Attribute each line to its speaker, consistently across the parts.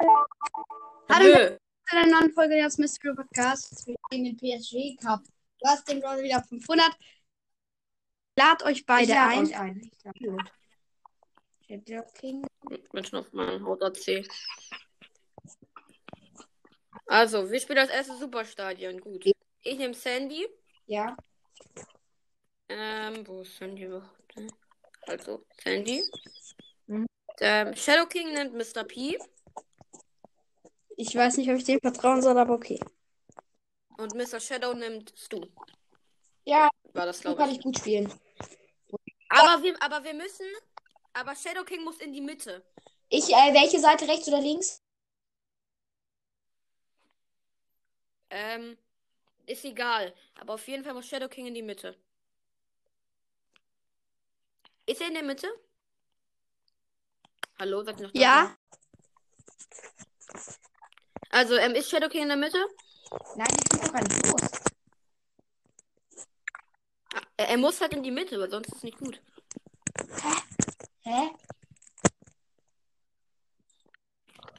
Speaker 1: Hallo.
Speaker 2: Nö.
Speaker 1: zu einer neuen Folge des Mystery Podcasts. Wir spielen den PSG Cup. Du hast den Brawler wieder auf 500. Lad euch beide
Speaker 3: ich
Speaker 1: ein.
Speaker 3: euch ein. Ich lade gut. Shadow King.
Speaker 2: bin schon auf meinem Haut AC. Also, wir spielen das erste Superstadion. Gut. Ich nehme Sandy.
Speaker 3: Ja.
Speaker 2: Ähm, wo ist Sandy überhaupt? Also, Sandy.
Speaker 3: Mhm.
Speaker 2: Der Shadow King nimmt Mr. P.
Speaker 1: Ich weiß nicht, ob ich dem vertrauen soll, aber okay.
Speaker 2: Und Mr. Shadow nimmt Stu.
Speaker 3: Ja,
Speaker 2: War das, glaube
Speaker 3: kann
Speaker 2: ich.
Speaker 3: ich gut spielen.
Speaker 2: Aber wir, aber wir müssen. Aber Shadow King muss in die Mitte.
Speaker 3: Ich, äh, welche Seite, rechts oder links?
Speaker 2: Ähm, ist egal. Aber auf jeden Fall muss Shadow King in die Mitte. Ist er in der Mitte? Hallo, seid ihr noch da?
Speaker 1: Ja,
Speaker 2: Also, ähm, ist Shadow King in der Mitte?
Speaker 3: Nein, ich bin doch gar nicht los.
Speaker 2: Er, er muss halt in die Mitte, weil sonst ist es nicht gut.
Speaker 3: Hä?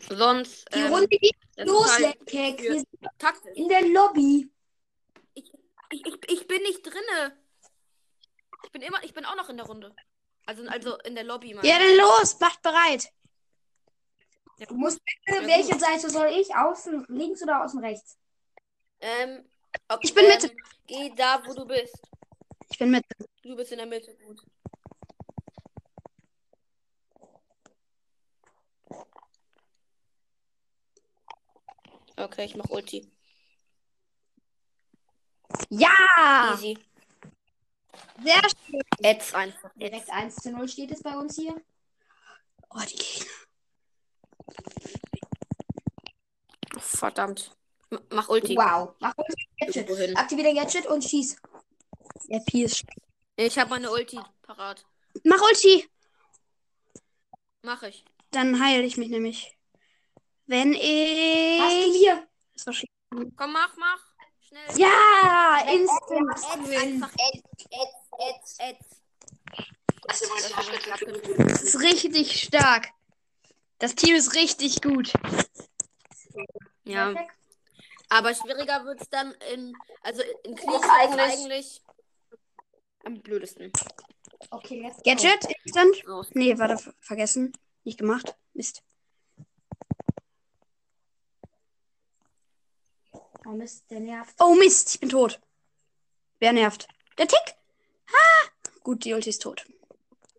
Speaker 2: Sonst.
Speaker 3: Die
Speaker 2: ähm,
Speaker 3: Runde geht los,
Speaker 2: halt
Speaker 3: Leckheck.
Speaker 2: für-
Speaker 3: Wir sind in der Lobby.
Speaker 2: Ich, ich, ich bin nicht drinne. Ich bin immer, ich bin auch noch in der Runde. Also, also in der Lobby
Speaker 1: ja, dann los. Macht bereit.
Speaker 3: Du musst
Speaker 2: Ja,
Speaker 3: bitte, welche Seite soll ich? Außen links oder außen rechts?
Speaker 2: Ähm, okay,
Speaker 1: Ich bin Mitte.
Speaker 2: Ähm, geh da, wo du bist.
Speaker 1: Ich bin mit.
Speaker 2: Du bist in der Mitte, gut. Okay, ich mach Ulti.
Speaker 1: Ja!
Speaker 2: Easy.
Speaker 1: Sehr schön.
Speaker 2: Jetzt einfach.
Speaker 3: Direkt 1 zu 0 steht es bei uns hier.
Speaker 1: Oh, die Gegner.
Speaker 2: Verdammt. M- Mach Ulti.
Speaker 3: Wow. Mach uns Gadget. Aktiviere Gadget und schieß.
Speaker 1: Der Pi ist.
Speaker 2: Ich habe meine Ulti parat.
Speaker 1: Mach Ulti.
Speaker 2: Mach ich.
Speaker 1: Dann heile ich mich nämlich. Wenn
Speaker 3: Hast du
Speaker 1: ich.
Speaker 3: hier?
Speaker 1: Schlecht.
Speaker 2: Komm, mach, mach. Schnell.
Speaker 1: Ja! Instant.
Speaker 2: Jetzt, jetzt. Das wird klappen.
Speaker 1: Das ist richtig stark. Das Team ist richtig gut.
Speaker 2: Ja.
Speaker 3: Perfekt.
Speaker 2: Aber schwieriger wird es dann in. Also in Krieg eigentlich, eigentlich am blödesten.
Speaker 3: Okay, go.
Speaker 1: Gadget, Instant.
Speaker 2: Aus.
Speaker 1: Nee, warte, ver- vergessen. Nicht gemacht. Mist.
Speaker 3: Oh Mist, der nervt.
Speaker 1: Oh Mist, ich bin tot. Wer nervt? Der Tick. Ha! Gut, die Ulti ist tot.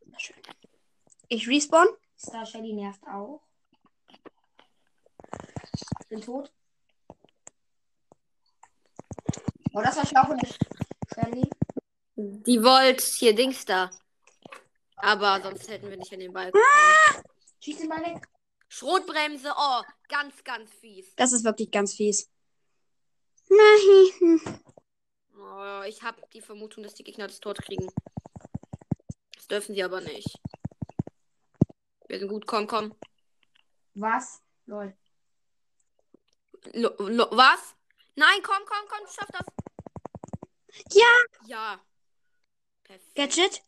Speaker 1: Na schön. Ich respawn.
Speaker 3: Star Shelly nervt auch. Bin tot. Oh, das war schlau von der Shelly.
Speaker 2: Die wollt hier Dings da. Aber sonst hätten wir nicht in den Ball.
Speaker 3: Schieß den mal weg.
Speaker 2: Schrotbremse, oh, ganz, ganz fies.
Speaker 1: Das ist wirklich ganz fies. Nein.
Speaker 2: Oh, ich habe die Vermutung, dass die Gegner das Tor kriegen. Das dürfen sie aber nicht. Wir sind gut, komm, komm.
Speaker 3: Was? Lol.
Speaker 2: Lo, lo, was? Nein, komm, komm, komm, du schaffst das.
Speaker 1: Ja.
Speaker 2: Ja. Perfekt.
Speaker 1: Gadget.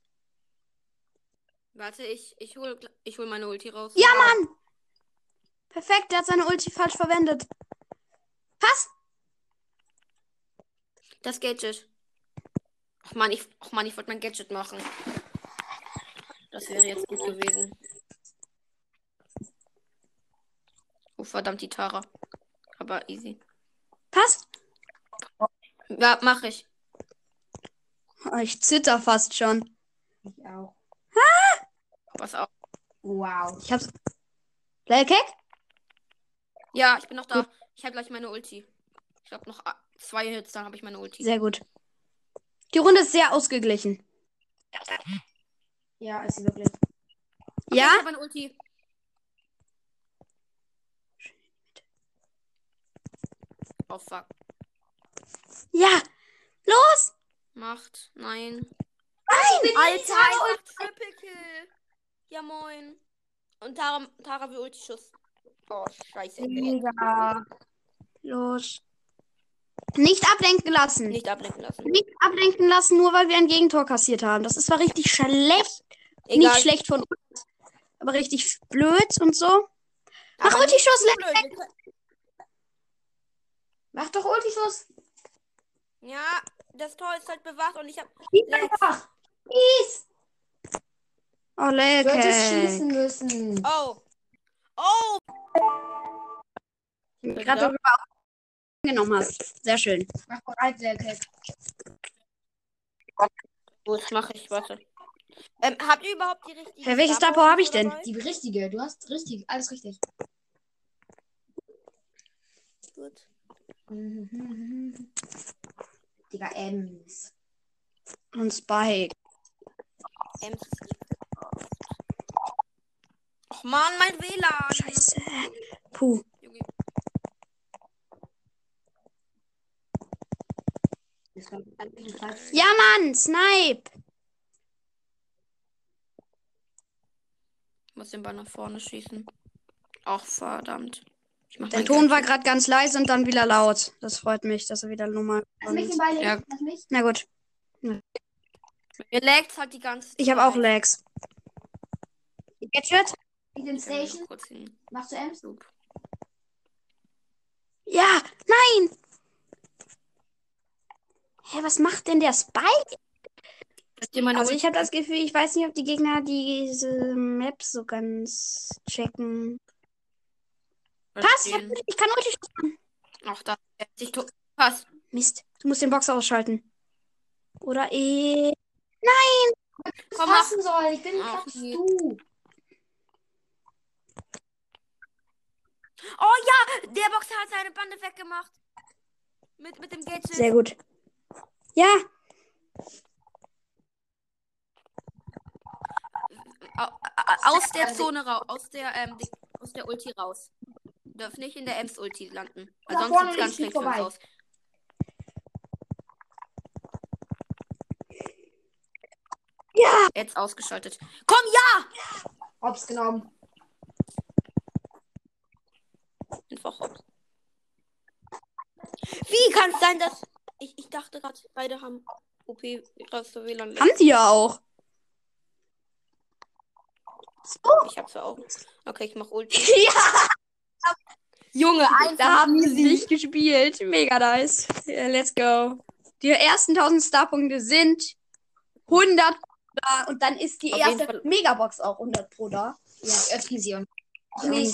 Speaker 2: Warte, ich, ich hol, ich hol meine Ulti raus.
Speaker 1: Ja, Mann. Perfekt, der hat seine Ulti falsch verwendet. Pass.
Speaker 2: Das Gadget. Ach man, ich, ach man, ich wollte mein Gadget machen. Das wäre jetzt gut gewesen. Oh, verdammt, die Tara. Aber easy.
Speaker 1: Pass.
Speaker 2: Ja, mach ich.
Speaker 1: Oh, ich zitter fast schon.
Speaker 3: Ich auch.
Speaker 2: Was auch.
Speaker 3: Wow.
Speaker 1: Ich hab's. Playcake?
Speaker 2: Ja, ich bin noch da. Ich habe gleich meine Ulti. Ich glaube noch ah, zwei Hits, dann habe ich meine Ulti.
Speaker 1: Sehr gut. Die Runde ist sehr ausgeglichen.
Speaker 3: Ja, ist sie wirklich.
Speaker 2: Okay,
Speaker 1: Ja?
Speaker 2: Ich habe meine Ulti. Oh fuck.
Speaker 1: Ja. Los.
Speaker 2: Macht. Nein.
Speaker 3: Nein!
Speaker 2: Alter, einfach Triple Kill. Ja moin. Und Tara, Tara will Ulti-Schuss. Oh, scheiße.
Speaker 3: Mega.
Speaker 1: Los. Nicht ablenken lassen.
Speaker 2: Nicht ablenken lassen.
Speaker 1: Nicht ablenken lassen, nur weil wir ein Gegentor kassiert haben. Das ist zwar richtig schlecht.
Speaker 2: Egal.
Speaker 1: Nicht schlecht von uns, aber richtig blöd und so. Mach Ulti-Schuss,
Speaker 2: nicht
Speaker 1: Lex.
Speaker 2: blöd, wir können-
Speaker 3: Mach doch Ulti-Schuss.
Speaker 2: Ja, das Tor ist halt bewacht und ich hab.
Speaker 3: Schieß einfach. Schieß.
Speaker 1: Oh,
Speaker 3: Du
Speaker 1: Leck.
Speaker 3: hättest schießen müssen.
Speaker 2: Oh. Oh!
Speaker 1: Gerade darüber auch genommen hast. Sehr schön.
Speaker 3: Mach bereit, Leke.
Speaker 2: Gut, mach ich, warte. Ähm, habt ihr überhaupt die richtige.
Speaker 1: Hä, welche
Speaker 2: Star
Speaker 1: Power hab ich denn?
Speaker 2: dabei?
Speaker 3: Die richtige. Du hast richtig. Alles richtig.
Speaker 2: Gut.
Speaker 3: Digga, Ems.
Speaker 1: Und Spike.
Speaker 2: Ems. Och man, mein WLAN.
Speaker 1: Scheiße. Puh. Ja, Mann. Snipe.
Speaker 2: Ich muss den Ball nach vorne schießen. Ach, verdammt. Ich mach
Speaker 1: Der Ton war gerade ganz leise und dann wieder laut. Das freut mich, dass er wieder normal
Speaker 3: Lass mich den
Speaker 2: Ja.
Speaker 3: Lass mich.
Speaker 1: Na gut.
Speaker 2: Mir laggt halt die ganze Zeit.
Speaker 1: Ich habe auch Lags. Gadget?
Speaker 3: Ich
Speaker 2: kann
Speaker 3: Station. Machst du Ems?
Speaker 1: Ja. Nein. Hä, was macht denn der Spike? Also ich habe das Gefühl, ich weiß nicht, ob die Gegner diese Map so ganz checken. Pass, ich, kann Ulti machen.
Speaker 2: Ach, da. Pass.
Speaker 1: Mist, du musst den Box ausschalten. Oder eh.
Speaker 2: Komm, mach.
Speaker 3: passen soll. Ich bin
Speaker 2: Ach,
Speaker 3: du.
Speaker 2: Oh ja, der Boxer hat seine Bande weggemacht. Mit, mit dem Gadget.
Speaker 1: Sehr gut. Ja,
Speaker 2: Au- au- Aus der Zone raus. Aus der, ähm, aus der Ulti raus. Darf nicht in der Ems-Ulti landen. Weil sonst sieht's ganz schlecht für uns aus.
Speaker 1: ja.
Speaker 2: Jetzt ausgeschaltet. Komm, ja!
Speaker 3: Hops genommen.
Speaker 2: Einfach hops. Wie kann es sein, dass. Ich, ich dachte gerade, beide haben OP größte WLAN.
Speaker 1: Haben die ja auch.
Speaker 2: Ich hab's ja auch. Okay, ich mach Ulti.
Speaker 1: ja,
Speaker 2: Junge,
Speaker 1: da haben sie nicht gespielt. Mega nice. Ja, let's go. Die ersten 1000 Starpunkte sind 100 da und dann ist die
Speaker 2: Auf
Speaker 1: erste. Megabox auch 100 pro da.
Speaker 3: Ja, öffne sie und.
Speaker 2: Mhm.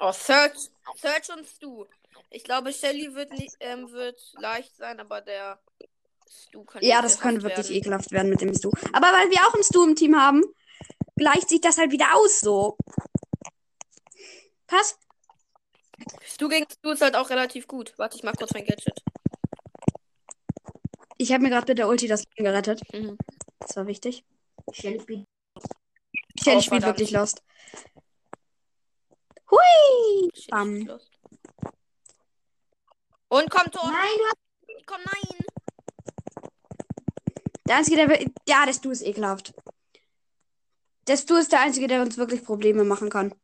Speaker 2: Oh, Search. Search und Stu. Ich glaube, Shelly wird, nicht, ähm, wird leicht sein, aber der Stu kann
Speaker 1: Ja, das könnte wirklich
Speaker 2: werden.
Speaker 1: ekelhaft werden mit dem Stu. Aber weil wir auch einen Stu im Team haben, gleicht sich das halt wieder aus so. Pass.
Speaker 2: Stu gegen Stu ist halt auch relativ gut. Warte, ich mach kurz mein Gadget.
Speaker 1: Ich habe mir gerade mit der Ulti das Leben gerettet.
Speaker 2: Mhm.
Speaker 1: Das war wichtig.
Speaker 3: Shelly spielt.
Speaker 1: Shelly
Speaker 2: Oh,
Speaker 1: spielt wirklich Lost. Hui! Bam.
Speaker 2: lost. Und komm, Tor!
Speaker 3: Nein, du hast.
Speaker 2: Komm, nein!
Speaker 1: Der Einzige, der. Ja, der Stu ist ekelhaft. Der Stu ist der Einzige, der uns wirklich Probleme machen kann.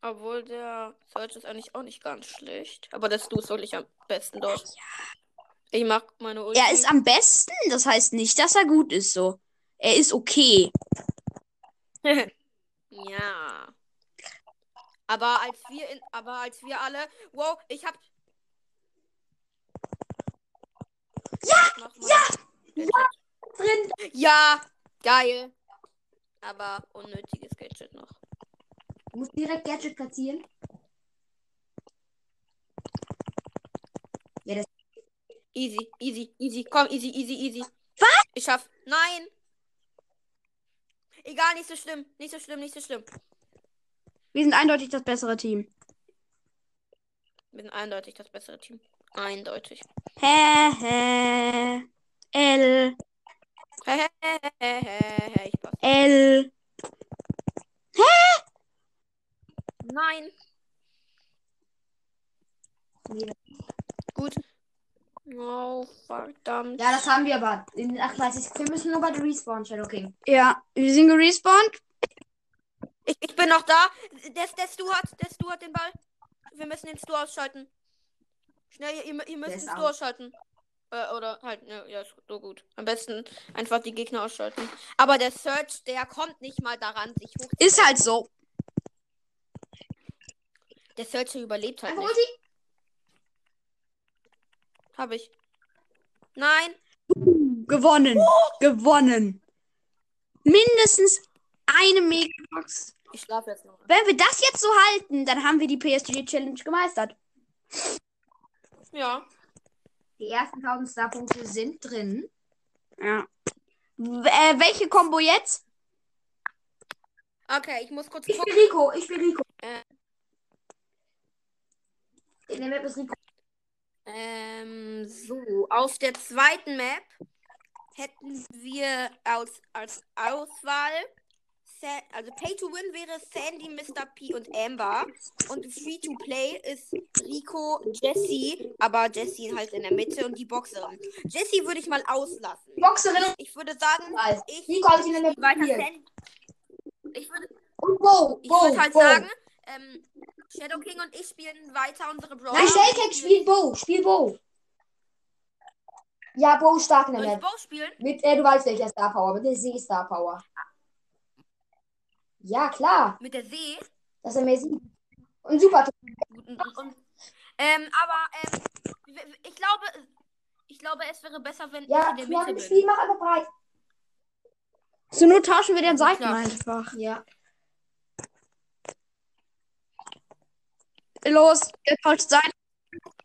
Speaker 2: Obwohl der Search ist eigentlich auch nicht ganz schlecht. Aber der Stu ist wirklich am besten dort. Ich mag meine Ulti.
Speaker 1: Er ist am besten, das heißt nicht, dass er gut ist so. Er ist okay.
Speaker 2: ja. Aber als wir in, aber als wir alle, wow, ich hab. Ja, ja,
Speaker 3: Drin.
Speaker 2: ja, geil. Aber unnötiges.
Speaker 3: Du musst direkt Gadget platzieren.
Speaker 2: Easy, easy, easy. Komm, easy, easy, easy.
Speaker 1: Was?
Speaker 2: Ich schaff. Nein. Egal, nicht so schlimm. Nicht so schlimm, nicht so schlimm.
Speaker 1: Wir sind eindeutig das bessere Team.
Speaker 2: Wir sind eindeutig das bessere Team. Eindeutig.
Speaker 1: Hä, hä. L,
Speaker 2: Hehehehe, ich pass.
Speaker 1: L.
Speaker 2: Nein.
Speaker 3: Nee.
Speaker 2: Gut. Oh, verdammt.
Speaker 3: Ja, das haben wir aber. In den 38. Wir müssen nur bei der Respawn, Shadow King.
Speaker 1: Ja, wir sind gerespawnt.
Speaker 2: Ich, ich bin noch da. Der, der Stu hat, der Stu hat den Ball. Wir müssen den Stu ausschalten. Schnell, ihr, ihr müsst den Stu
Speaker 3: out.
Speaker 2: ausschalten. Äh, oder halt, ja, ja, ist so gut. Am besten einfach die Gegner ausschalten. Aber der Search, der kommt nicht mal daran, sich hoch.
Speaker 1: Ist halt so.
Speaker 2: Der Search der überlebt halt
Speaker 3: Einfach
Speaker 2: nicht.
Speaker 3: Ulti.
Speaker 2: Hab ich. Nein.
Speaker 1: Gewonnen. Gewonnen. Mindestens eine Megabox.
Speaker 2: Ich schlafe jetzt noch.
Speaker 1: Wenn wir das jetzt so halten, dann haben wir die PSG Challenge gemeistert.
Speaker 2: Ja.
Speaker 3: Die ersten 1000 Star-Punkte sind drin.
Speaker 1: Ja. W äh, welche Combo jetzt?
Speaker 2: Okay, ich muss kurz
Speaker 3: Ich bin
Speaker 2: gucken.
Speaker 3: Rico. Ich bin Rico.
Speaker 2: Äh.
Speaker 3: In der Map ist Rico.
Speaker 2: Ähm, so. Auf der zweiten Map hätten wir als, als Auswahl. Also Pay to Win wäre Sandy, Mr. P und Amber. Und Free to Play ist Rico, Jessie, aber Jessie halt in der Mitte und die Boxerin. Jessie würde ich mal auslassen.
Speaker 3: Boxerin
Speaker 2: Ich würde sagen,
Speaker 3: Weiß.
Speaker 2: ich
Speaker 3: Rico habe ich in der Map
Speaker 2: weiter. Sandy. Ich würde
Speaker 3: Und Bo.
Speaker 2: ich
Speaker 3: Bo.
Speaker 2: würd halt
Speaker 3: Bo.
Speaker 2: sagen, ähm, Shadow King und ich spielen weiter unsere Brawler.
Speaker 3: Nein, Shellcake spielt Bo. Spiel Bo. Ja, Bo ist stark in der Map.
Speaker 2: Bow spielen?
Speaker 3: Mit, äh, du weißt welcher Star Power. Mit der See Star Power. Ja, klar.
Speaker 2: Mit der See?
Speaker 3: Das ist amazing. Und super.
Speaker 2: Und, und, und, ähm, aber ähm, ich glaube, ich glaube, es wäre besser, wenn
Speaker 3: Ja,
Speaker 2: ich in der
Speaker 3: ja,
Speaker 2: Mitte bin.
Speaker 3: Spiel mach einfach breit.
Speaker 1: Zur Not tauschen wir den
Speaker 2: Ja,
Speaker 1: Seiten einfach.
Speaker 3: Ja.
Speaker 1: Los, ihr tauscht Seiten.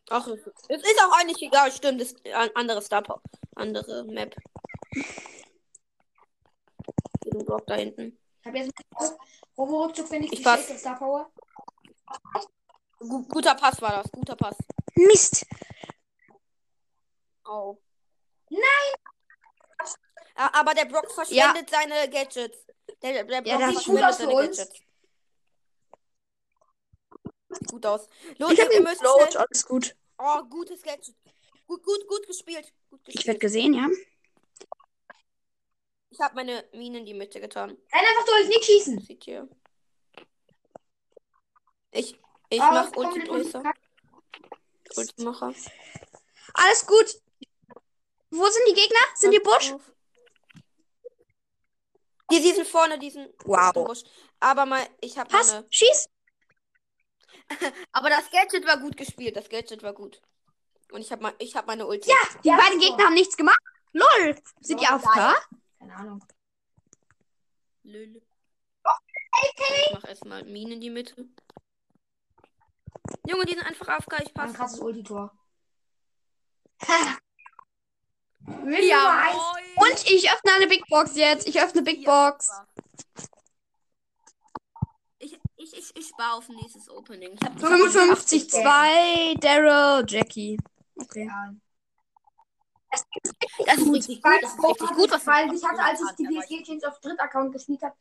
Speaker 2: Ach, es es ist auch eigentlich egal, stimmt, das ist ein anderes Star Power, andere Map. Den Block da hinten.
Speaker 3: Ich habe jetzt Robo-Rückzug, finde ich.
Speaker 2: Ich
Speaker 3: die
Speaker 2: pass.
Speaker 3: Star Power.
Speaker 2: Gu guter Pass war das, guter Pass.
Speaker 1: Mist.
Speaker 2: Oh. Nein! Aber der Brock verschwendet seine Gadgets. Der, der Brock
Speaker 1: Ja,
Speaker 2: verschwendet
Speaker 3: aus für
Speaker 2: seine
Speaker 3: uns.
Speaker 2: Gadgets. Sieht gut aus. Los,
Speaker 1: Ich hab ihn float, alles gut.
Speaker 2: Oh, gutes Gadget. Gut, gut, gut gespielt. Gut
Speaker 1: Ich
Speaker 2: gespielt.
Speaker 1: werde gesehen, ja.
Speaker 2: Ich habe meine Mine in die Mitte getan.
Speaker 3: Renn einfach durch, nicht schießen.
Speaker 2: Seht ihr? Ich, ich
Speaker 3: Ah,
Speaker 2: mach Ulti
Speaker 3: mit uns.
Speaker 2: Tracer. Ultimacher.
Speaker 1: Alles gut. Wo sind die Gegner? Sind die Busch?
Speaker 2: Die, die sind vorne, die sind
Speaker 1: Wow.
Speaker 2: Busch. Aber mal, ich habe
Speaker 1: Pass,
Speaker 2: meine.
Speaker 1: schieß.
Speaker 2: Aber das Gadget war gut gespielt. Das Gadget war gut. Und ich habe ich hab meine Ulti.
Speaker 1: Ja, die
Speaker 3: Ja,
Speaker 1: beiden
Speaker 3: so.
Speaker 1: Gegner haben nichts gemacht. Lol. Sind die AFK?
Speaker 3: geil. Keine Ahnung.
Speaker 2: Lül. Ich mach erstmal Minen in die Mitte. Junge, die sind einfach AFK. Ich
Speaker 3: Ein
Speaker 2: passe.
Speaker 3: krasses Ulti-Tor.
Speaker 2: Ja,
Speaker 1: Und ich öffne eine Big Box jetzt. Ich öffne Big Box.
Speaker 2: Ich, ich, ich, ich spare auf nächstes Opening. Ich hab, ich hab
Speaker 1: 55,
Speaker 2: 80
Speaker 1: 2, Daryl, Jackie. Okay.
Speaker 3: Ja.
Speaker 2: Das ist richtig gut. Das ist richtig gut, was
Speaker 3: Weil ich hatte, als ich die PSG Chains auf Drittaccount gespielt habe,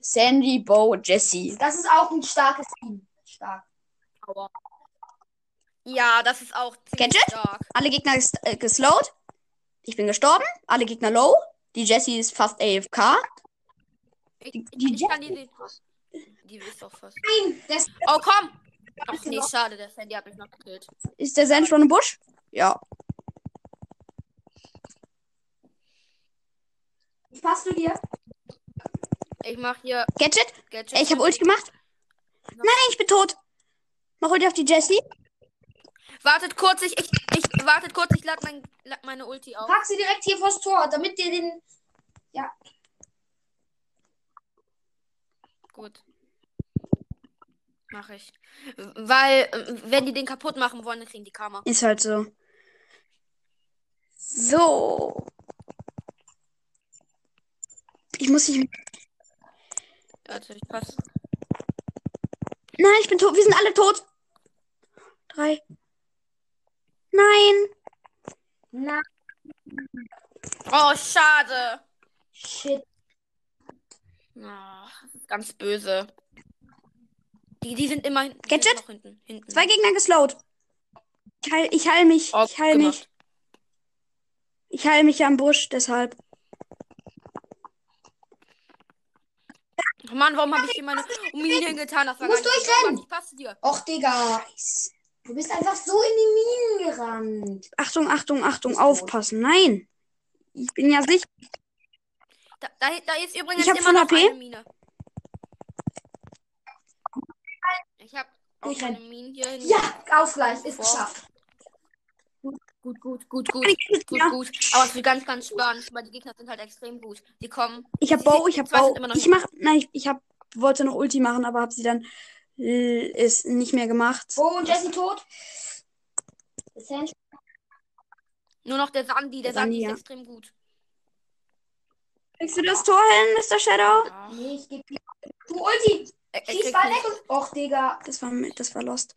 Speaker 1: Sandy, Bo, Jessie.
Speaker 3: das ist auch ein starkes Team. Stark.
Speaker 2: hast. Ja, das ist auch
Speaker 1: Gadget?
Speaker 2: stark.
Speaker 1: Alle Gegner ges äh, geslowt. Ich bin gestorben. Alle Gegner low. Die Jessie ist fast AFK.
Speaker 2: Ich,
Speaker 1: die
Speaker 2: ich kann die, die, ist doch fast.
Speaker 3: Nein, das
Speaker 2: Oh, komm! Ach nee, schade, der Sandy hat mich noch gekillt.
Speaker 1: Ist der Sand schon im Busch? Ja.
Speaker 3: ich passe zu dir.
Speaker 2: Ich mach hier
Speaker 1: Gadget?
Speaker 2: Gadget.
Speaker 1: Ey, ich habe Ulti gemacht. Nein, ich bin tot. Mach Ulti auf die Jessie.
Speaker 2: Wartet kurz, ich, ich, ich wartet kurz, ich lade mein, lad meine Ulti auf.
Speaker 3: Pack sie direkt hier vors Tor, damit dir den.
Speaker 2: Gut. Mach ich. Weil, äh, wenn die den kaputt machen wollen, dann kriegen die Karma.
Speaker 1: Ist halt so. So. Ich muss nicht.
Speaker 2: Warte, ich pass.
Speaker 1: Nein, ich bin tot. Wir sind alle tot. Drei. Nein.
Speaker 3: Na,
Speaker 2: Oh, schade.
Speaker 3: shit.
Speaker 2: Ach, ganz böse. Die, die sind immer
Speaker 1: Gadget?
Speaker 2: sind hinten, hinten.
Speaker 1: Zwei Gegner geslowt. Ich heil, ich heil mich.
Speaker 2: Oh,
Speaker 1: ich heil
Speaker 2: gemacht.
Speaker 1: mich. Ich heil mich am Busch, deshalb.
Speaker 2: Oh Mann, warum habe ich hier meine Mine getan? Das war
Speaker 3: Du musst durchrennen.
Speaker 2: Ich passe dir.
Speaker 3: Och, Digga. Du bist einfach so in die Minen gerannt.
Speaker 1: Achtung, Achtung, Achtung, aufpassen. Nein. Ich bin ja sicher.
Speaker 2: Da, da, da ist übrigens
Speaker 1: Ich
Speaker 2: immer noch
Speaker 1: HP.
Speaker 2: eine Mine. Ich habe auch eine hin.
Speaker 3: Ja, Ausgleich ist geschafft.
Speaker 2: Gut, gut, gut, gut. Gut,
Speaker 1: Ja.
Speaker 2: gut. Aber es wird ganz, ganz spannend, weil die Gegner sind halt extrem gut. Die kommen.
Speaker 1: Ich hab Bow, ich hab Bow.
Speaker 2: immer noch
Speaker 1: Ich mach, nein, ich, ich hab, wollte noch Ulti machen, aber hab sie dann äh, ist nicht mehr gemacht.
Speaker 3: Bo und Jesse tot.
Speaker 2: Nur noch der Sandy. Der
Speaker 1: Der Sandy,
Speaker 2: Sandy ist
Speaker 1: ja.
Speaker 2: extrem gut.
Speaker 1: Kriegst du das Tor hin, Mr. Shadow?
Speaker 2: Ja.
Speaker 3: Nee, ich geb dir. Du Ulti.
Speaker 2: Er
Speaker 3: Schieß Ball
Speaker 2: nicht-
Speaker 3: weg und. Och, Digga.
Speaker 1: Das war, das war lost.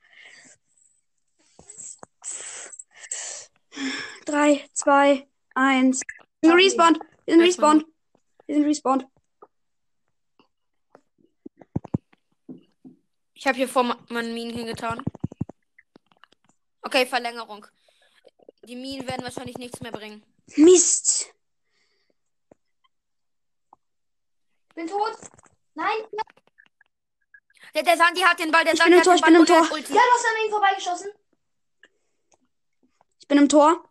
Speaker 1: Drei, zwei, eins. Wir sind respawned. Wir sind respawned. Wir sind respawned.
Speaker 2: Ich habe hier vor meinen Minen hingetan. Okay, Verlängerung. Die Minen werden wahrscheinlich nichts mehr bringen.
Speaker 1: Mist.
Speaker 3: Ich bin tot. Nein.
Speaker 2: Der, der Sandy hat den Ball, der
Speaker 1: Ich
Speaker 2: Sandy
Speaker 1: bin im
Speaker 2: hat
Speaker 1: Tor, ich bin im Tor.
Speaker 3: Ja, du hast an ihn vorbeigeschossen.
Speaker 1: Ich bin im Tor.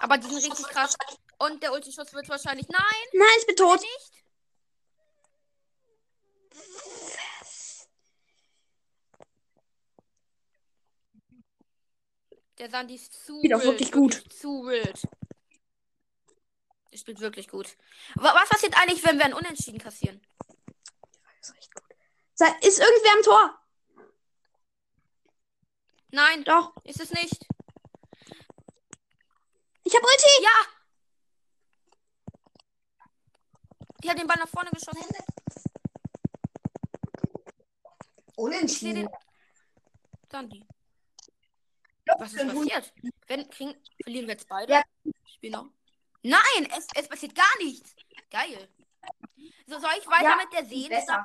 Speaker 2: Aber die sind richtig krass. Und der Ulti-Schuss wird wahrscheinlich. Nein,
Speaker 1: Nein, ich bin tot.
Speaker 2: nicht. Der Sandy ist zu
Speaker 1: Spielt auch
Speaker 2: wild,
Speaker 1: wirklich gut.
Speaker 2: Zu wild. Der spielt wirklich gut. Wa- Was passiert eigentlich, wenn wir einen Unentschieden kassieren?
Speaker 1: Ist recht gut. Sei- Ist irgendwer am Tor?
Speaker 2: Nein,
Speaker 1: Doch.
Speaker 2: ist es nicht.
Speaker 1: Ich hab Ulti.
Speaker 2: Ja! Die hat den Ball nach vorne geschossen. Ich
Speaker 3: Unentschieden.
Speaker 2: den. Sandy. Was ist passiert? Wenn, kriegen, verlieren wir jetzt beide?
Speaker 3: Ja.
Speaker 2: Spieler. Nein, es, es passiert gar nichts. Geil. So, soll ich weiter
Speaker 3: Ja,
Speaker 2: mit der Sehen,
Speaker 3: besser.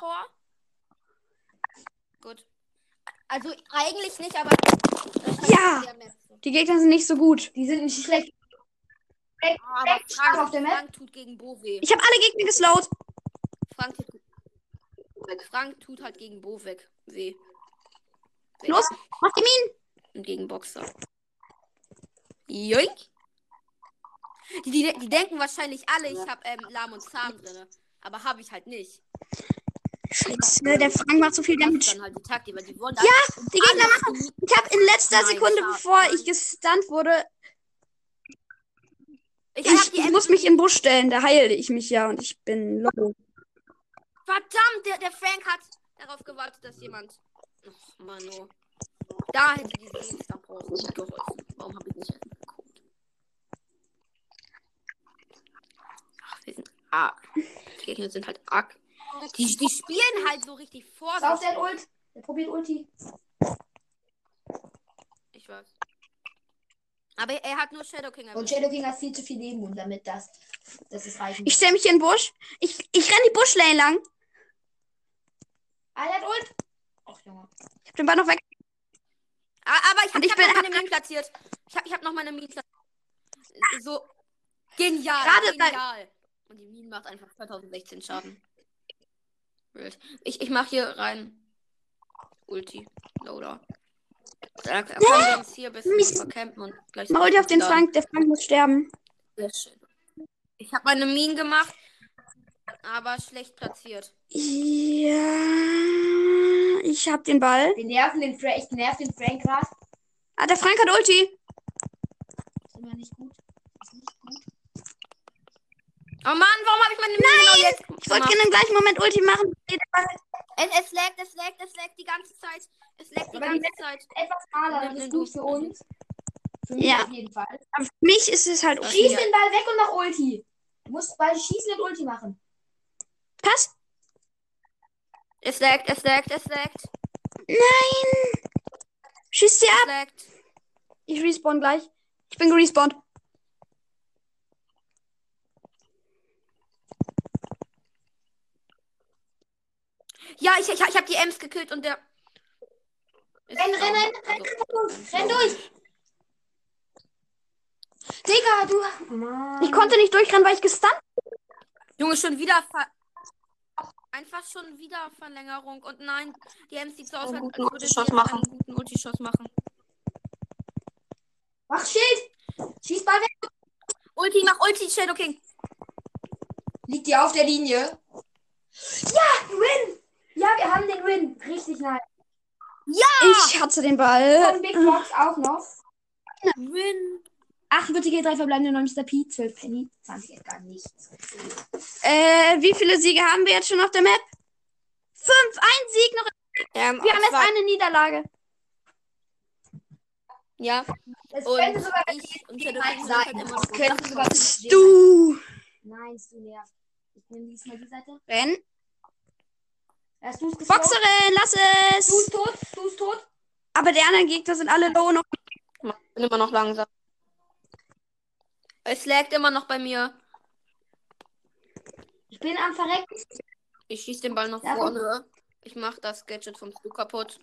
Speaker 2: Gut. Also eigentlich nicht, aber.
Speaker 1: Ja. Die Gegner sind nicht so gut.
Speaker 3: Die sind nicht schlecht.
Speaker 2: Aber
Speaker 3: Frank
Speaker 2: Frank,
Speaker 3: auf der Map.
Speaker 2: Frank tut gegen Bo weh.
Speaker 1: Ich habe alle Gegner geslowt.
Speaker 2: Frank tut, Frank tut halt gegen Bo weg. Weh.
Speaker 1: Los, mach die Minen.
Speaker 2: Und gegen Boxer. Joink. Die, die, die denken wahrscheinlich alle, ich habe ähm, Lahm und Zahn drin. Aber habe ich halt nicht.
Speaker 1: Scheiße, der Frank macht so viel Damage.
Speaker 2: halt die Taktik, die
Speaker 1: Ja, die Gegner
Speaker 2: machen.
Speaker 1: Ich habe in letzter Sekunde, bevor ich gestunt wurde,
Speaker 2: Ich,
Speaker 1: ich, muss mich im Busch stellen. Da heile ich mich ja und ich bin low.
Speaker 2: Verdammt, der, der Frank hat darauf gewartet, dass jemand. Ach, Mano. Da hätte die Sehenstar gut geholfen. Warum habe ich nicht geguckt? Ach, wir sind. Ah. Die Gegner sind halt arg. Die, die spielen halt so richtig
Speaker 3: Pass auf, der. Ult. Der probiert Ulti.
Speaker 2: Ich weiß. Aber er hat nur Shadow King
Speaker 3: Und. Shadow King hat viel zu viel Leben und damit das, das ist reichen.
Speaker 1: Ich stelle mich in den Busch. Ich, ich renne die Buschlane lang.
Speaker 3: Ah, der hat Ult. Ach, Junge.
Speaker 1: Ich hab den Ball noch weg.
Speaker 2: Ah, aber ich
Speaker 1: Und
Speaker 2: habe
Speaker 1: ich
Speaker 2: hab
Speaker 1: bin-
Speaker 2: noch meine Minen platziert. Ich habe ich hab noch meine Minen platziert. So. Genial.
Speaker 1: Gerade bei-
Speaker 2: genial. Und die Minen macht einfach 2016 Schaden. Wild. Ich, ich mache hier rein. Ulti. Loader. Da, da können wir uns hier ein bisschen vercampen und gleich.
Speaker 1: Mach Ulti auf den. Frank. Der Frank muss sterben.
Speaker 2: Sehr schön. Ich habe meine Minen gemacht, aber schlecht platziert.
Speaker 1: Ja. Ich hab den Ball.
Speaker 3: Wir nerven den Frank. Ich nerv den Frank gerade.
Speaker 1: Ah, der Frank hat Ulti.
Speaker 3: Ist immer nicht gut. Ist nicht gut.
Speaker 2: Oh Mann, warum habe ich meine Minen genau jetzt
Speaker 1: Ich wollte gerne im gleichen Moment Ulti machen. Ball-
Speaker 2: Es, es laggt, es laggt, es laggt die ganze Zeit. Es laggt die ganze Zeit.
Speaker 3: Etwas schmaler,
Speaker 2: Nimm-
Speaker 3: das ist
Speaker 2: nimm
Speaker 3: gut
Speaker 2: du.
Speaker 3: für uns. Für mich
Speaker 1: Ja.
Speaker 3: auf jeden Fall.
Speaker 1: Aber für mich ist es halt okay.
Speaker 3: Schieß den Ball weg und mach Ulti. Du musst beide schießen und Ulti machen.
Speaker 1: Pass.
Speaker 2: Es laggt, es laggt, es laggt.
Speaker 1: Nein. Schieß sie
Speaker 2: Es
Speaker 1: ab.
Speaker 2: laggt.
Speaker 1: Ich respawn gleich. Ich bin gerespawnt.
Speaker 2: Ja, ich, ich, ich habe die Ems gekillt und der.
Speaker 3: Renn, renn, renn, renn,
Speaker 2: Also,
Speaker 3: renn durch. Digga, du. Mann.
Speaker 1: Ich konnte nicht durchrennen, weil ich gestunt
Speaker 2: Junge, schon wieder. Ver Einfach schon wieder Verlängerung. Und nein, die Ems sieht so aus, als
Speaker 1: guten
Speaker 2: würde
Speaker 1: machen.
Speaker 2: einen guten Ulti-Schuss machen.
Speaker 3: Mach Schild. Schieß Ball weg.
Speaker 2: Ulti, mach Ulti, Shadow King.
Speaker 3: Liegt die auf der Linie? Ja, Win. Ja, wir haben den Win. Richtig nice.
Speaker 1: Ich hatte den Ball.
Speaker 3: Und Big Box auch noch.
Speaker 2: Win.
Speaker 3: 48 3 verbleibende 9 Mr. P, 12 Penny, 20 Edgar, nichts.
Speaker 1: Äh, wie viele Siege haben wir jetzt schon auf der Map? Fünf. Ein Sieg noch.
Speaker 2: Ähm,
Speaker 1: Wir haben jetzt eine Niederlage.
Speaker 2: Ja,
Speaker 3: Es
Speaker 2: und
Speaker 3: könnte sogar
Speaker 2: ich und
Speaker 3: Nein, sein.
Speaker 2: noch.
Speaker 3: könnte sogar
Speaker 1: Du.
Speaker 3: Nein, du nervt. Ich nehme diesmal die Seite.
Speaker 1: Renn.
Speaker 3: Hast du es geslowt?
Speaker 1: Boxerin, lass
Speaker 3: Du
Speaker 1: es.
Speaker 3: ist tot, du ist tot.
Speaker 1: Aber die anderen Gegner sind alle low noch.
Speaker 2: Ich bin immer noch langsam. Es laggt immer noch bei mir.
Speaker 3: Ich bin am Verrecken.
Speaker 2: Ich schieß den Ball nach
Speaker 3: Ja,
Speaker 2: vorne. Ich mach das Gadget vom Stu kaputt.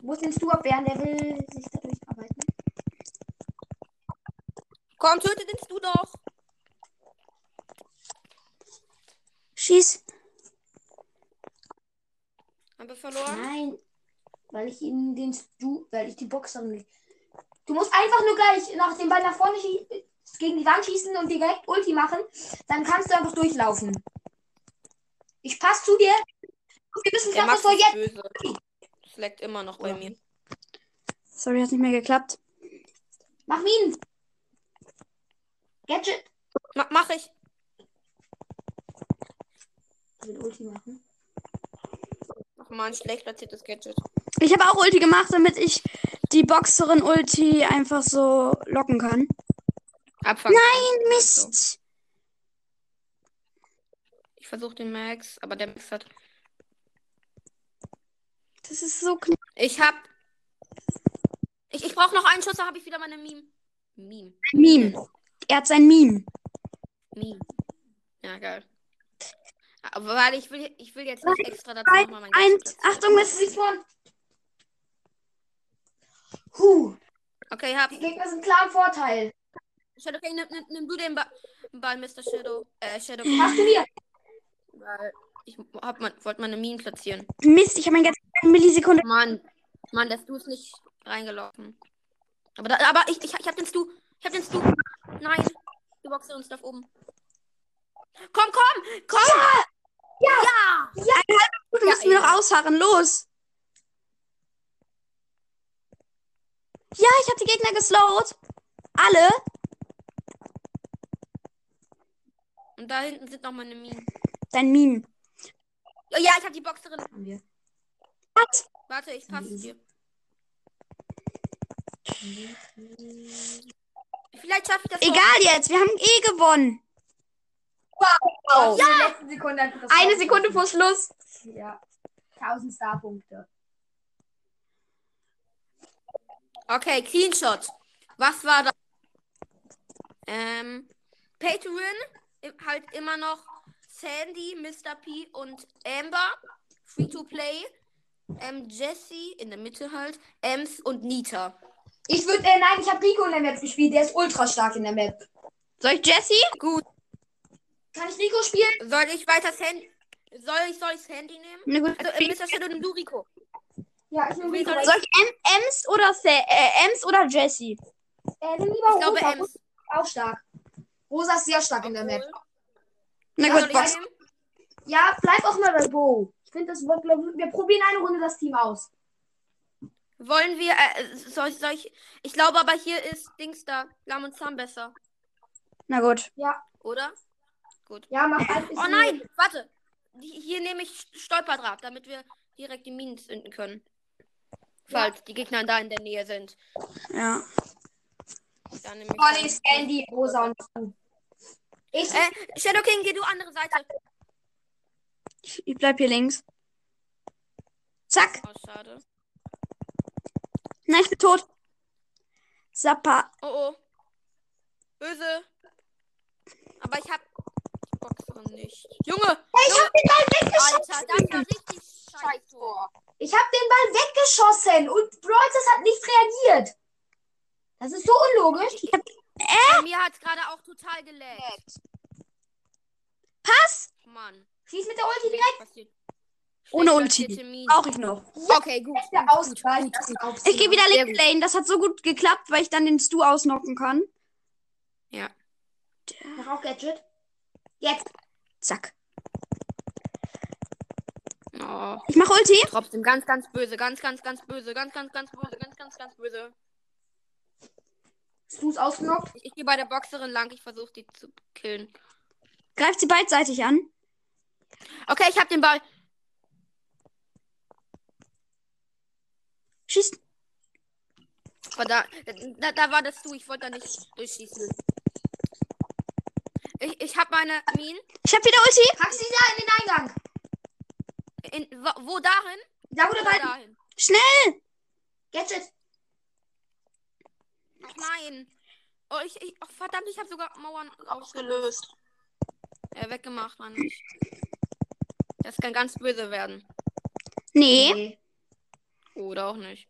Speaker 3: Muss den Stu abwehren, der will sich da durcharbeiten.
Speaker 2: Komm, töte den Stu doch.
Speaker 1: Schieß.
Speaker 2: Haben wir verloren?
Speaker 3: Nein, weil ich ihn den Stu, weil ich die Boxerin nicht. Du musst einfach nur gleich nach dem Ball nach vorne gegen die Wand schießen und direkt Ulti machen. Dann kannst du einfach durchlaufen. Ich passe zu dir. Wir müssen knapp das jetzt.
Speaker 2: böse. Es laggt immer noch bei mir.
Speaker 1: Sorry, hat nicht mehr geklappt.
Speaker 3: Mach Minen. Gadget.
Speaker 2: Ma mach ich.
Speaker 3: Ich will Ulti machen.
Speaker 2: Mal ein schlecht platziertes Gadget.
Speaker 1: Ich habe auch Ulti gemacht, damit ich die Boxerin Ulti einfach so locken kann.
Speaker 2: Abfangen.
Speaker 1: Nein, Mist.
Speaker 2: Ich versuche den Max, aber der Max hat.
Speaker 1: Das ist so knapp.
Speaker 2: Ich hab. Ich, ich brauche noch einen Schuss, da habe ich wieder meine Meme. Meme.
Speaker 1: Meme. Er hat sein Meme.
Speaker 2: Meme. Ja, geil. Aber weil ich will, ich will jetzt nicht extra dazu nochmal mein platzieren.
Speaker 1: Achtung, Mist.
Speaker 3: Respawn. Huh.
Speaker 2: Okay, hab.
Speaker 3: Die Gegner sind klar im Vorteil.
Speaker 2: Shadow King, nimm, nimm, nimm du den ba Ball, Mr. Shadow. Äh, Shadow
Speaker 3: Hast du mir?
Speaker 2: Weil ich hab wollte meine Minen platzieren.
Speaker 1: Mist, ich habe mein ganzes Millisekunde.
Speaker 2: Mann, Mann, der Stu ist nicht reingelaufen. Aber, da, aber ich, ich, ich hab den Stu. Ich hab den Stu. Nein, die Boxerin ist da oben. Komm, komm, komm! Ja! Ja!
Speaker 1: Du musst mir noch ausharren. Los. Ja, ich habe die Gegner geslowt. Alle.
Speaker 2: Und da hinten sind noch meine Minen.
Speaker 1: Dein Meme.
Speaker 2: Ja, ja, ich hab die Boxerin.
Speaker 3: Haben wir.
Speaker 1: Was?
Speaker 2: Warte, ich passe dir. Vielleicht schaffe ich das noch.
Speaker 1: Egal jetzt, wir haben eh gewonnen.
Speaker 3: Wow. Ja. Sekunde
Speaker 1: Eine Sekunde vor Schluss.
Speaker 3: Ja. 1000 Starpunkte.
Speaker 2: Okay, Clean Shot. Was war das? Ähm, Pay to Win, i- halt immer noch Sandy, Mr. P und Amber. Free to Play. Ähm, Jesse in der Mitte halt. Ems und Nita.
Speaker 3: Ich würde, äh, nein, ich habe Rico in der Map gespielt. Der ist ultra stark in der Map.
Speaker 1: Soll ich Jesse?
Speaker 2: Gut.
Speaker 3: Kann ich Rico spielen?
Speaker 2: Soll ich weiter Sandy. Soll ich, soll ich Sandy nehmen?
Speaker 1: Na gut.
Speaker 2: Also, äh, Mr. Shadow, nimm du Rico.
Speaker 3: Ja, ich nehme Rico.
Speaker 2: soll
Speaker 1: ich em Ems oder Sa äh, Ems oder Jesse?
Speaker 3: Äh, nimm lieber
Speaker 2: Ich glaube. Ems.
Speaker 3: Rosa ist auch stark. Rosa ist sehr stark in der Map.
Speaker 1: Na
Speaker 2: Ja,
Speaker 1: gut,
Speaker 2: nehmen?
Speaker 3: Ja, bleib auch mal bei Bo. Ich finde, das glaub, wir probieren eine Runde das Team aus.
Speaker 2: Wollen wir, äh, soll, ich- soll ich, ich glaube aber hier ist Dings da, Lam und Sam besser,
Speaker 1: Na gut.
Speaker 2: oder?
Speaker 3: Ja, mach ein
Speaker 2: Oh nein, warte. Die- Hier nehme ich Stolperdraht, damit wir direkt die Minen zünden können. Falls die Gegner da in der Nähe sind.
Speaker 1: Ja.
Speaker 2: Dann nehme ich
Speaker 3: Bonnie,
Speaker 2: dann-
Speaker 3: Sandy, Rosa und du. Ich,
Speaker 2: Äh, Shadow King, geh du andere Seite.
Speaker 1: Ich, ich bleib hier links. Zack.
Speaker 2: Oh, schade.
Speaker 1: Nein, ich bin tot. Zappa.
Speaker 2: Oh, oh. Böse. Aber ich hab Boxerin nicht. Junge!
Speaker 3: ich hab den Ball weggeschossen.
Speaker 2: Alter, das war richtig scheiß Tor.
Speaker 3: Ich hab den Ball weggeschossen und Brawlers hat nicht reagiert. Das ist so unlogisch.
Speaker 2: Bei mir hat's gerade auch total gelaggt.
Speaker 1: Pass.
Speaker 2: Mann.
Speaker 3: Schieß mit der Ulti direkt.
Speaker 1: Ohne Ulti. Brauche ich noch.
Speaker 2: Okay, gut. Gut, gut, gut.
Speaker 1: Ich gehe wieder Link. Lane. Das hat so gut geklappt, weil ich dann den Stu ausnocken kann.
Speaker 2: Ja.
Speaker 3: Mach auch Gadget. Jetzt.
Speaker 1: Zack.
Speaker 2: Oh,
Speaker 1: Ich mache Ulti.
Speaker 2: trotzdem ganz, ganz böse. Ganz, ganz, ganz böse. Ganz, ganz, ganz böse. Ganz, ganz, ganz böse.
Speaker 3: Ist ausgenockt.
Speaker 2: Ich, ich gehe bei der Boxerin lang. Ich versuche die zu killen.
Speaker 1: Greift sie beidseitig an.
Speaker 2: Okay, ich habe den Ball.
Speaker 1: Schießt.
Speaker 2: Da, da, da war das du. Ich wollte da nicht durchschießen. Ich, ich habe meine Minen.
Speaker 1: Ich habe wieder Ulti.
Speaker 3: Pack sie da in den Eingang.
Speaker 2: In, wo, wo dahin?
Speaker 3: Da, wo der
Speaker 2: Oder
Speaker 3: Ball.
Speaker 2: dahin?
Speaker 1: Schnell.
Speaker 3: Gadget.
Speaker 2: Ach nein. Oh, ich, ich, oh, verdammt, ich habe sogar Mauern ausgelöst. Äh, weggemacht, Mann. Ich, das kann ganz böse werden.
Speaker 1: Nee.
Speaker 3: Nee.
Speaker 2: Oder auch nicht.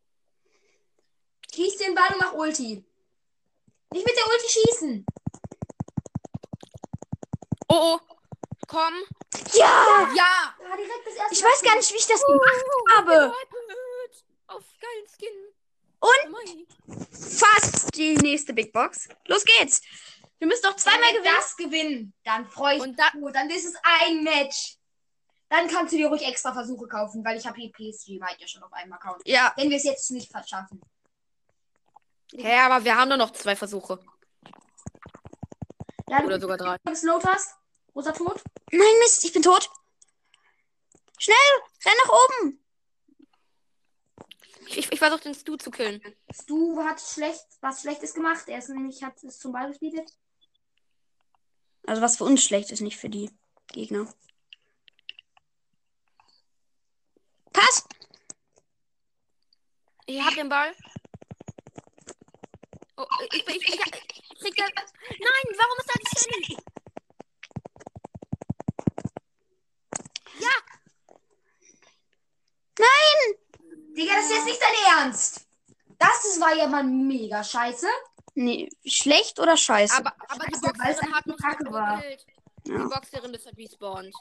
Speaker 3: Schieß den Ball und mach Ulti. Nicht mit der Ulti schießen.
Speaker 2: Oh, oh. Komm.
Speaker 1: Ja.
Speaker 2: Ja.
Speaker 1: Ich weiß gar nicht, wie ich das gemacht habe.
Speaker 2: Hyped. Auf geilen Skin.
Speaker 1: Und? Fast die nächste Big Box. Los geht's. Wir müssen doch zweimal
Speaker 3: Wenn wir
Speaker 1: gewinnen.
Speaker 3: das gewinnen, dann freue ich mich.
Speaker 2: Und da,
Speaker 3: Gut, dann ist es ein Match. Dann kannst du dir ruhig extra Versuche kaufen, weil ich habe hier PSG weit ja schon auf einem Account.
Speaker 1: Ja.
Speaker 3: Wenn wir es jetzt nicht verschaffen.
Speaker 2: Hä, aber wir haben nur noch zwei Versuche.
Speaker 3: Ja, du
Speaker 2: Oder sogar drei.
Speaker 3: bist Lotus. Rosa tot.
Speaker 1: Nein, Mist, ich bin tot. Schnell, renn nach oben.
Speaker 2: Ich, ich, ich versuche den Stu zu killen.
Speaker 3: Stu hat schlecht, was Schlechtes gemacht. Er ist nämlich, hat es zum Ball gespielt.
Speaker 1: Also was für uns schlecht ist, nicht für die Gegner. Pass.
Speaker 2: Ich hab den Ball. Oh, ich, ich, ich, ich, krieg das. Nein, warum ist da die Shelly?
Speaker 3: Digga, das ist jetzt nicht dein Ernst. Das ist, war ja mal mega scheiße.
Speaker 1: Nee, schlecht oder scheiße?
Speaker 2: Aber, aber die Boxerin hat
Speaker 3: einfach
Speaker 2: mich
Speaker 3: Kacke war.
Speaker 1: Ja.
Speaker 2: Die Boxerin ist halt respawned.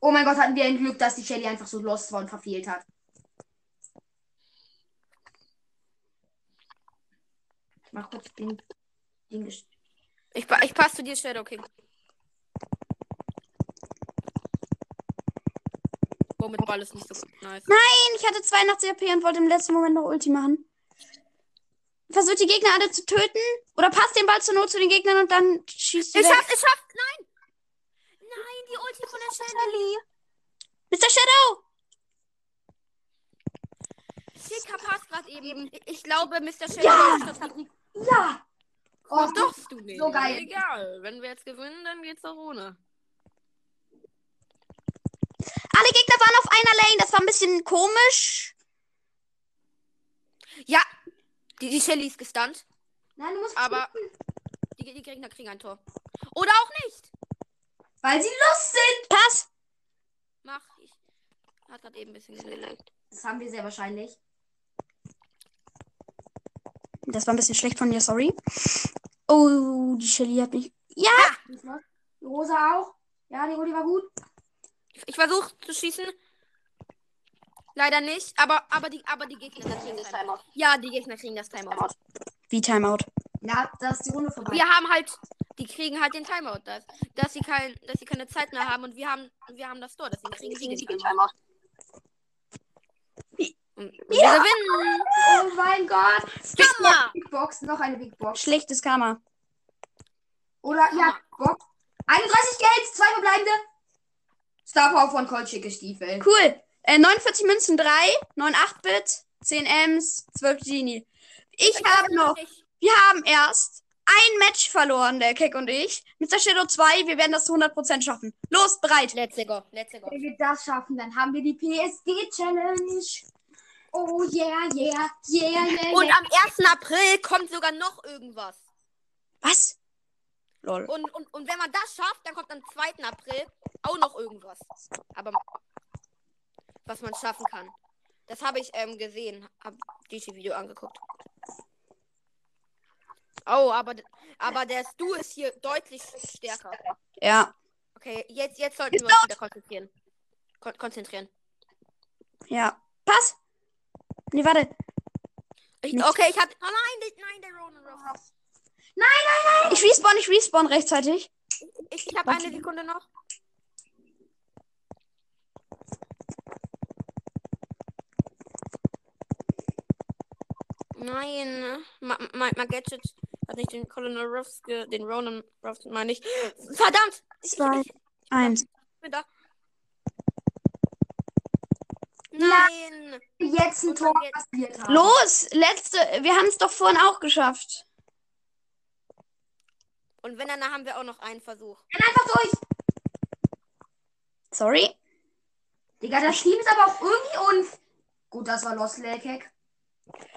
Speaker 3: Oh mein Gott, hatten wir ein Glück, dass die Shelly einfach so lost war und verfehlt hat. Mach kurz den, den
Speaker 2: Ich, ich passe zu dir, Shadow King. Oh, mit Ball ist nicht so nice.
Speaker 1: Nein, ich hatte 82 AP und wollte im letzten Moment noch Ulti machen. Versucht die Gegner alle zu töten. Oder passt den Ball zur Not zu den Gegnern und dann schießt du
Speaker 2: Ich
Speaker 1: weg.
Speaker 2: schaff, ich schaff, nein! Nein, die Ulti von der Shelly.
Speaker 1: Mr. Shadow!
Speaker 2: Schicker passt gerade eben. Ich, ich glaube, Mr. Shelly
Speaker 3: Ja!
Speaker 2: ist.
Speaker 3: Ja! Oh,
Speaker 2: Was darfst du nicht?
Speaker 3: so geil.
Speaker 2: Egal. Wenn wir jetzt gewinnen, dann geht's auch ohne.
Speaker 1: Alle Gegner waren auf einer Lane. Das war ein bisschen komisch.
Speaker 2: Ja, die, die Shelly ist gestunt,
Speaker 3: Nein, du musst
Speaker 2: aber die, die Gegner kriegen ein Tor. Oder auch nicht.
Speaker 3: Weil sie lost sind.
Speaker 1: Pass.
Speaker 2: Mach ich. Hat gerade eben ein bisschen gelegt.
Speaker 3: Das haben wir sehr wahrscheinlich.
Speaker 1: Das war ein bisschen schlecht von mir, sorry. Oh, die Shelly hat mich. Ja!
Speaker 3: Die Rosa auch. Ja, die Rudi war gut.
Speaker 2: Ich, ich versuche zu schießen. Leider nicht, aber, aber, die, aber die Gegner kriegen das Timeout. Ja, die Gegner kriegen das Timeout.
Speaker 1: Wie Timeout.
Speaker 3: Ja, da ist die Runde vorbei.
Speaker 2: Wir haben halt, die kriegen halt den Timeout, dass, dass, sie kein, dass sie keine Zeit mehr haben und wir haben, wir haben das Tor, deswegen kriegen sie den Timeout. Und wir gewinnen!
Speaker 3: Oh mein Gott.
Speaker 2: Hammer!
Speaker 3: Big Box, noch eine Big Box.
Speaker 1: Schlechtes Karma.
Speaker 3: Oder, ja, Box. 31 Geld, zwei verbleibende. Star Power von Cold Schicke Stiefel.
Speaker 1: Cool. Äh, 49 Münzen 3, 9 8-Bit, 10 Ms, 12 Genie. Ich habe noch, wir haben erst ein Match verloren, der Keck und ich. Mr. Shadow 2, wir werden das zu 100% schaffen. Los, bereit.
Speaker 2: Let's go, let's go.
Speaker 3: Wenn wir das schaffen, dann haben wir die PSG Challenge. Oh yeah, yeah, yeah, yeah.
Speaker 2: Und
Speaker 3: yeah.
Speaker 2: am 1. April kommt sogar noch irgendwas.
Speaker 1: Was? Lol.
Speaker 2: Und, und, und wenn man das schafft, dann kommt am 2. April auch noch irgendwas. Aber was man schaffen kann. Das habe ich ähm, gesehen. Hab dieses Video angeguckt. Oh, aber, aber der Stu ist hier deutlich stärker.
Speaker 1: Ja.
Speaker 2: Okay, jetzt, jetzt sollten wir uns wieder konzentrieren. Kon konzentrieren.
Speaker 1: Ja. Pass! Nee, warte.
Speaker 2: Ich, okay, ich hatte. Oh nein, nein, der Ronan Ruff.
Speaker 1: Ich respawn, ich respawn rechtzeitig.
Speaker 2: Ich, ich habe eine Sekunde noch. Nein, mein ma, ma Gadget hat nicht den Colonel Ruffs, den Ronan Ruffs, meine ich. Verdammt! Ich,
Speaker 1: Zwei.
Speaker 2: ich
Speaker 1: Eins.
Speaker 2: bin da. Nein!
Speaker 3: Jetzt ein Tor
Speaker 2: dann jetzt-
Speaker 3: passiert haben.
Speaker 1: Los! Letzte. Wir haben es doch vorhin auch geschafft.
Speaker 2: Und wenn, dann haben wir auch noch einen Versuch.
Speaker 3: Renn einfach durch.
Speaker 1: Sorry.
Speaker 3: Digga, das Team ist aber auch irgendwie unf... Gut, das war Lost Lelkek.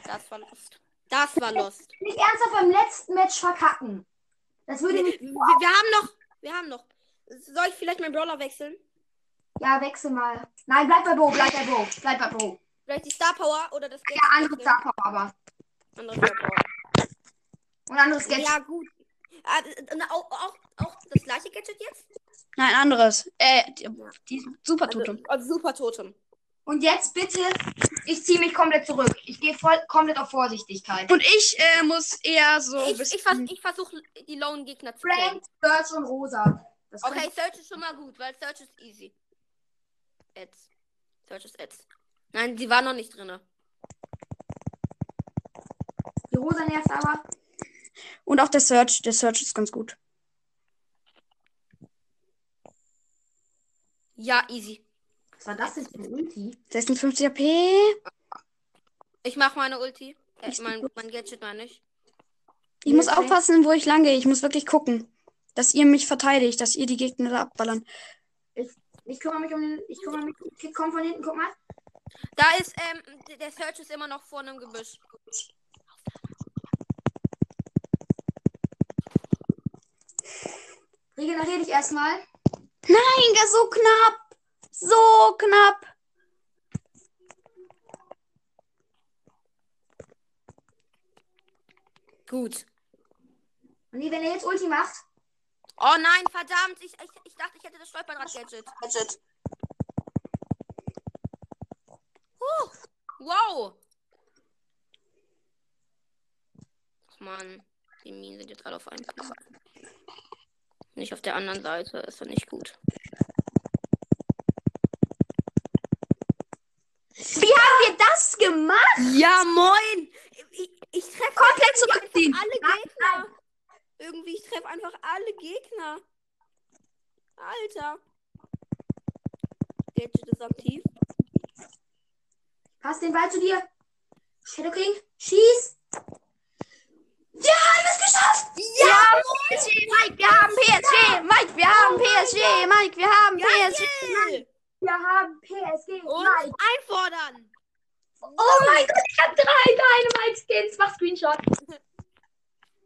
Speaker 2: Das war Lust. Das war Lust.
Speaker 3: Nicht ernsthaft beim letzten Match verkacken. Das würde
Speaker 2: Wir,
Speaker 3: nicht...
Speaker 2: wir, wir haben noch. Wir haben noch. Soll ich vielleicht meinen Brawler wechseln?
Speaker 3: Ja, wechsel mal. Nein, bleib bei Bo, bleib bei Bo, bleib bei Bo.
Speaker 2: Vielleicht die Star Power oder das Geld?
Speaker 3: Ja, andere Star Power aber.
Speaker 2: Andere Star Power.
Speaker 3: Und anderes Gadget.
Speaker 2: Ja, gut. Ah, und auch, auch, auch das gleiche Gadget jetzt?
Speaker 1: Nein, anderes. Äh, die, die super Totem.
Speaker 2: Also, also Super Totem.
Speaker 3: Und jetzt bitte, ich ziehe mich komplett zurück. Ich gehe voll komplett auf Vorsichtigkeit.
Speaker 1: Und ich äh, muss eher so ein
Speaker 2: Ich,
Speaker 1: bisschen.
Speaker 2: ich, vers ich versuche die Lone Gegner zu killen.
Speaker 3: Frank, Search und Rosa. Das
Speaker 2: Okay, Search ist schon mal gut, weil Search ist easy. Ads. Search ist Ads. Nein, sie war noch nicht drinne.
Speaker 3: Die Rosa nervt aber.
Speaker 1: Und auch der Search. Der Search ist ganz gut.
Speaker 2: Ja, easy.
Speaker 3: Was war das denn für ein Ulti?
Speaker 1: 56 AP.
Speaker 2: Ich mache meine Ulti. Äh,
Speaker 1: Ich-
Speaker 2: mein, mein Gadget meine ich.
Speaker 1: Ich muss
Speaker 3: Okay.
Speaker 1: aufpassen, wo ich lang gehe. Ich muss wirklich gucken, dass ihr mich verteidigt, dass ihr die Gegner da abballern.
Speaker 3: Ich kümmere mich um den. Ich kümmere mich. Okay, komm von hinten, guck mal.
Speaker 2: Da ist, ähm, der Search ist immer noch vor einem Gebüsch.
Speaker 3: Regeneriere dich erstmal.
Speaker 1: Nein, so knapp. So knapp.
Speaker 2: Gut.
Speaker 3: Und nee, wenn er jetzt Ulti macht.
Speaker 2: Oh nein, verdammt. Ich, ich, ich dachte, ich hätte das Stolperdraht-Gadget. Huh. Wow. Ach man, die Minen sind jetzt alle auf einem Platz. Nicht auf der anderen Seite, ist doch nicht gut.
Speaker 1: Wie haben wir das gemacht?
Speaker 2: Ja, moin! Ich, ich treffe
Speaker 1: Komplett zurückziehen.
Speaker 2: alle Gegner. Irgendwie, ich treffe einfach alle Gegner. Alter. Gadget ist aktiv.
Speaker 3: Pass den Ball zu dir. Shadow King, schieß. Wir haben es geschafft.
Speaker 1: Ja, PSG, Mike, wir haben PSG. Mike, wir haben PSG. Mike, wir haben PSG.
Speaker 2: Geil!
Speaker 3: Wir haben PSG.
Speaker 2: Und
Speaker 3: Mike.
Speaker 2: einfordern!
Speaker 3: Oh mein Gott, ich habe drei Dynamite-Skins. Mach Screenshot.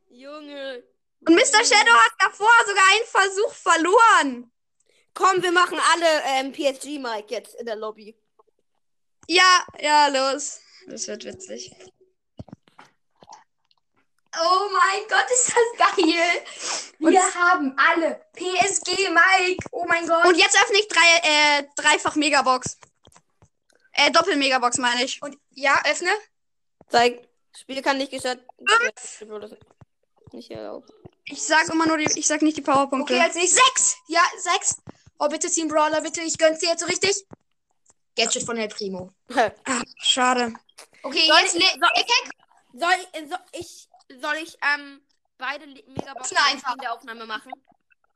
Speaker 2: Junge.
Speaker 1: Und Mr. Shadow hat davor sogar einen Versuch verloren.
Speaker 2: Komm, wir machen alle ähm, PSG, Mike, jetzt in der Lobby.
Speaker 1: Ja, ja, los. Das wird witzig.
Speaker 3: Oh mein Gott, ist das geil. Wir haben alle PSG, Mike. Oh mein Gott.
Speaker 1: Und jetzt öffne ich drei, äh, dreifach Megabox. Äh, Doppel-Megabox meine ich.
Speaker 3: Und ja, öffne.
Speaker 2: Zeig. Spiel kann nicht gestattet. Nicht erlaubt.
Speaker 1: Ich sag immer nur die, ich sag nicht die Powerpunkte.
Speaker 3: Okay, als nächstes. Sechs. Ja, sechs. Oh, bitte Team Brawler, bitte. Ich gönn's dir jetzt so richtig. Gadget von El Primo.
Speaker 1: Ah, schade.
Speaker 3: Okay,
Speaker 2: Soll
Speaker 3: jetzt
Speaker 2: ich,
Speaker 3: le-
Speaker 2: soll, soll, ich, soll ich, soll ich ähm, beide Megaboxen in der Aufnahme machen?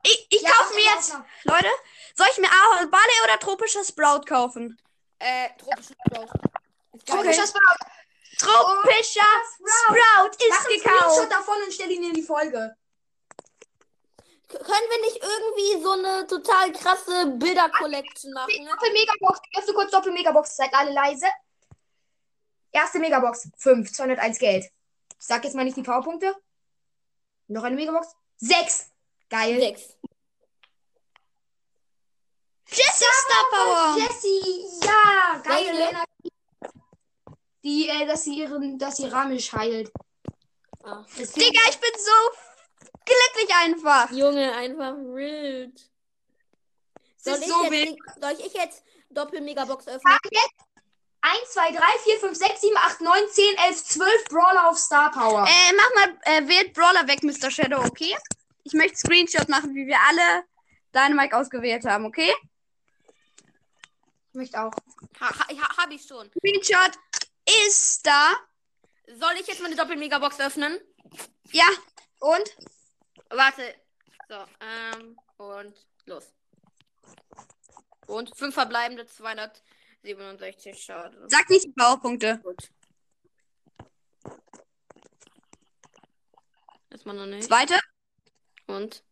Speaker 1: Ich, ich
Speaker 3: Ja,
Speaker 1: kaufe mir jetzt,
Speaker 3: ja.
Speaker 1: Leute, soll ich mir Barley oder tropisches Sprout kaufen?
Speaker 2: Äh, tropische Sprout.
Speaker 3: Tropischer Sprout.
Speaker 1: Tropischer
Speaker 3: Sprout.
Speaker 1: Sprout
Speaker 3: Mach
Speaker 1: ist
Speaker 3: einen
Speaker 1: gekauft.
Speaker 3: Screenshot davon und stell ihn in die Folge.
Speaker 2: Können wir nicht irgendwie so eine total krasse Bilder-Collection machen? Ne?
Speaker 3: Doppel-Megabox. Öffne kurz Doppel-Megabox. Seid alle leise. Erste Megabox. 5. 201 Geld. Ich sag jetzt mal nicht die Powerpunkte. Noch eine Megabox. 6. Geil.
Speaker 2: Sechs.
Speaker 1: Jessie Star Power.
Speaker 3: Jessie. Ja. Geil.
Speaker 2: Welche?
Speaker 3: Lena. Die, äh, dass sie ihren, dass sie Ramisch heilt.
Speaker 2: Ah.
Speaker 1: Digga, ich bin so glücklich einfach.
Speaker 2: Junge, einfach wild. Soll, ich
Speaker 1: so
Speaker 2: jetzt,
Speaker 1: wild.
Speaker 2: soll ich jetzt Doppel-Megabox öffnen?
Speaker 3: 1, 2, 3, 4, 5, 6, 7, 8, 9, 10, 11, 12 Brawler auf Star Power.
Speaker 1: Äh, mach mal, äh, wählt Brawler weg, Mr. Shadow, okay? Ich möchte Screenshot machen, wie wir alle Dynamite ausgewählt haben, okay?
Speaker 3: Ich möchte auch.
Speaker 2: Ha, ha, hab ich schon.
Speaker 1: Screenshot ist da.
Speaker 2: Soll ich jetzt meine Doppel-Megabox öffnen?
Speaker 1: Ja. Und?
Speaker 2: Warte. So, ähm, und los. Und fünf verbleibende 267, schade.
Speaker 1: Sag nicht die Powerpunkte.
Speaker 2: Gut. Erstmal noch nicht.
Speaker 1: Zweite.
Speaker 2: Und.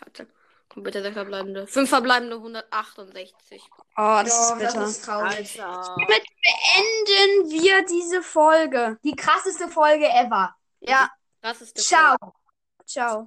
Speaker 2: Warte. Komplette sechs verbleibende. Fünf verbleibende 168.
Speaker 1: Oh, das
Speaker 3: Doch,
Speaker 1: ist bitter.
Speaker 3: das ist traurig.
Speaker 2: Alter.
Speaker 1: Damit beenden wir diese Folge.
Speaker 3: Die krasseste Folge ever.
Speaker 1: Ja.
Speaker 2: Das ist
Speaker 3: Ciao.
Speaker 1: Ciao.